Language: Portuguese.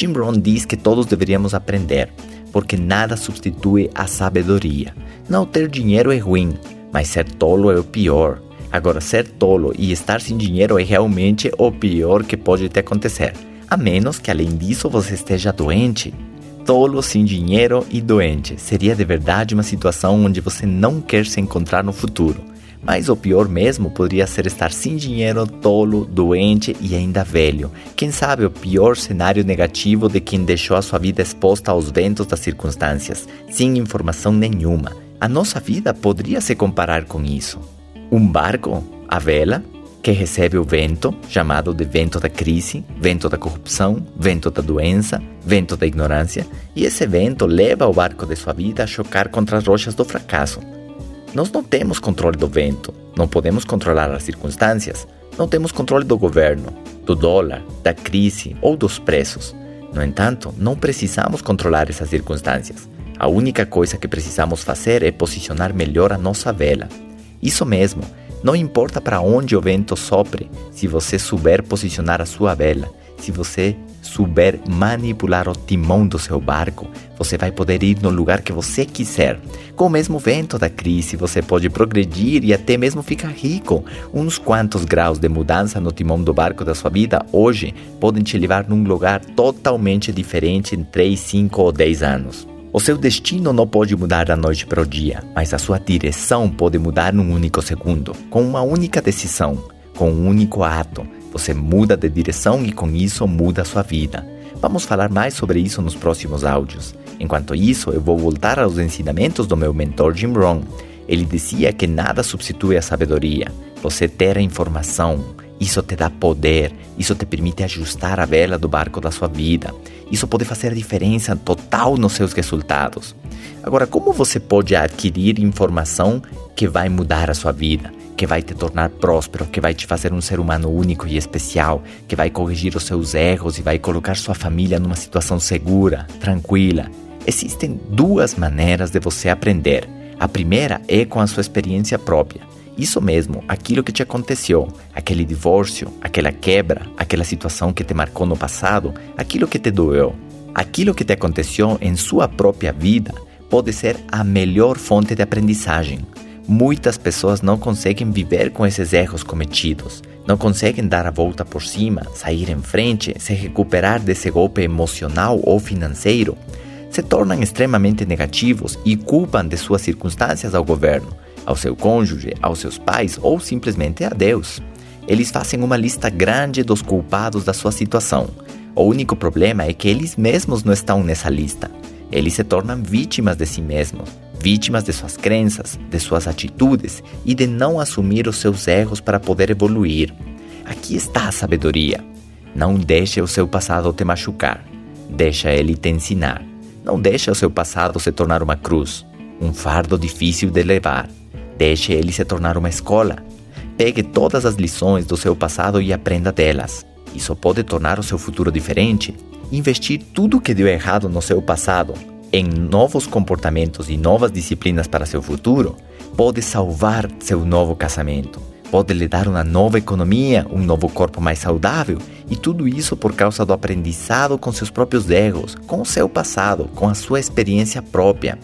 Jim Rohn diz que todos deveríamos aprender, porque nada substitui a sabedoria. Não ter dinheiro é ruim, mas ser tolo é o pior. Agora, ser tolo e estar sem dinheiro é realmente o pior que pode te acontecer, a menos que além disso você esteja doente. Tolo, sem dinheiro e doente seria de verdade uma situação onde você não quer se encontrar no futuro. Mas o pior mesmo poderia ser estar sem dinheiro, tolo, doente e ainda velho. Quem sabe o pior cenário negativo de quem deixou a sua vida exposta aos ventos das circunstâncias, sem informação nenhuma. A nossa vida poderia se comparar com isso. Um barco, a vela, que recebe o vento, chamado de vento da crise, vento da corrupção, vento da doença, vento da ignorância, e esse vento leva o barco de sua vida a chocar contra as rochas do fracasso. Nós não temos controle do vento, não podemos controlar as circunstâncias, não temos controle do governo, do dólar, da crise ou dos preços. No entanto, não precisamos controlar essas circunstâncias. A única coisa que precisamos fazer é posicionar melhor a nossa vela. Isso mesmo, não importa para onde o vento sopre, se você souber posicionar a sua vela, se você souber manipular o timão do seu barco, você vai poder ir no lugar que você quiser. Com o mesmo vento da crise, você pode progredir e até mesmo ficar rico. Uns quantos graus de mudança no timão do barco da sua vida hoje podem te levar num lugar totalmente diferente em 3, 5 ou 10 anos. O seu destino não pode mudar da noite para o dia, mas a sua direção pode mudar num único segundo, com uma única decisão, com um único ato. Você muda de direção e com isso muda a sua vida. Vamos falar mais sobre isso nos próximos áudios. Enquanto isso, eu vou voltar aos ensinamentos do meu mentor Jim Rohn. Ele dizia que nada substitui a sabedoria. Você ter a informação, isso te dá poder, isso te permite ajustar a vela do barco da sua vida. Isso pode fazer a diferença total nos seus resultados. Agora, como você pode adquirir informação que vai mudar a sua vida, que vai te tornar próspero, que vai te fazer um ser humano único e especial, que vai corrigir os seus erros e vai colocar sua família numa situação segura, tranquila? Existem duas maneiras de você aprender. A primeira é com a sua experiência própria. Isso mesmo, aquilo que te aconteceu, aquele divórcio, aquela quebra, aquela situação que te marcou no passado, aquilo que te doeu, aquilo que te aconteceu em sua própria vida pode ser a melhor fonte de aprendizagem. Muitas pessoas não conseguem viver com esses erros cometidos, não conseguem dar a volta por cima, sair em frente, se recuperar desse golpe emocional ou financeiro. Se tornam extremamente negativos e culpam de suas circunstâncias ao governo ao seu cônjuge, aos seus pais ou simplesmente a Deus. Eles fazem uma lista grande dos culpados da sua situação. O único problema é que eles mesmos não estão nessa lista. Eles se tornam vítimas de si mesmos, vítimas de suas crenças, de suas atitudes e de não assumir os seus erros para poder evoluir. Aqui está a sabedoria. Não deixe o seu passado te machucar. Deixa ele te ensinar. Não deixe o seu passado se tornar uma cruz, um fardo difícil de levar. Deixe ele se tornar uma escola. Pegue todas as lições do seu passado e aprenda delas. Isso pode tornar o seu futuro diferente. Investir tudo o que deu errado no seu passado em novos comportamentos e novas disciplinas para seu futuro pode salvar seu novo casamento. Pode lhe dar uma nova economia, um novo corpo mais saudável, e tudo isso por causa do aprendizado com seus próprios erros, com seu passado, com a sua experiência própria.